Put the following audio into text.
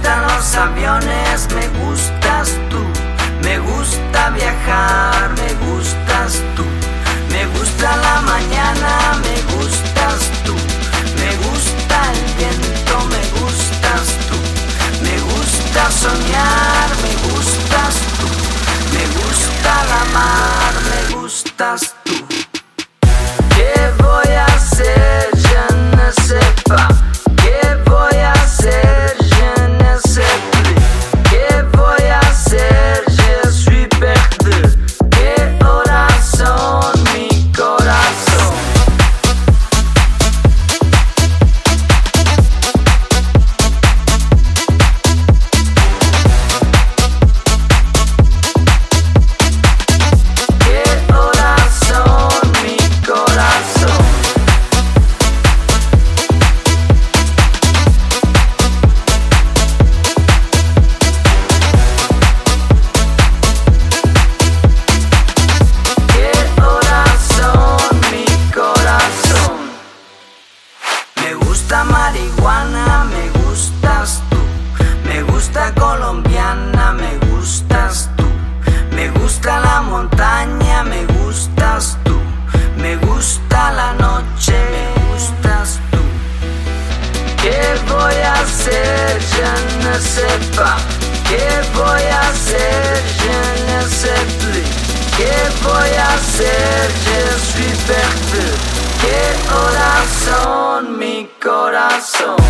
gustan los aviones, me gustas tú. Me gusta viajar, me gustas tú. Me gusta la mañana, me gustas tú. Me gusta el viento, me gustas tú. Me gusta soñar, me gustas tú. Me gusta la mar, me gustas tú. Gusta marihuana, me gustas tú. Me gusta colombiana, me gustas tú. Me gusta la montaña, me gustas tú. Me gusta la noche, me gustas tú. ¿Qué voy a hacer? Ne sais pas. ¿Qué voy a hacer? Je ne sais plus. ¿Qué voy a hacer? Je soul.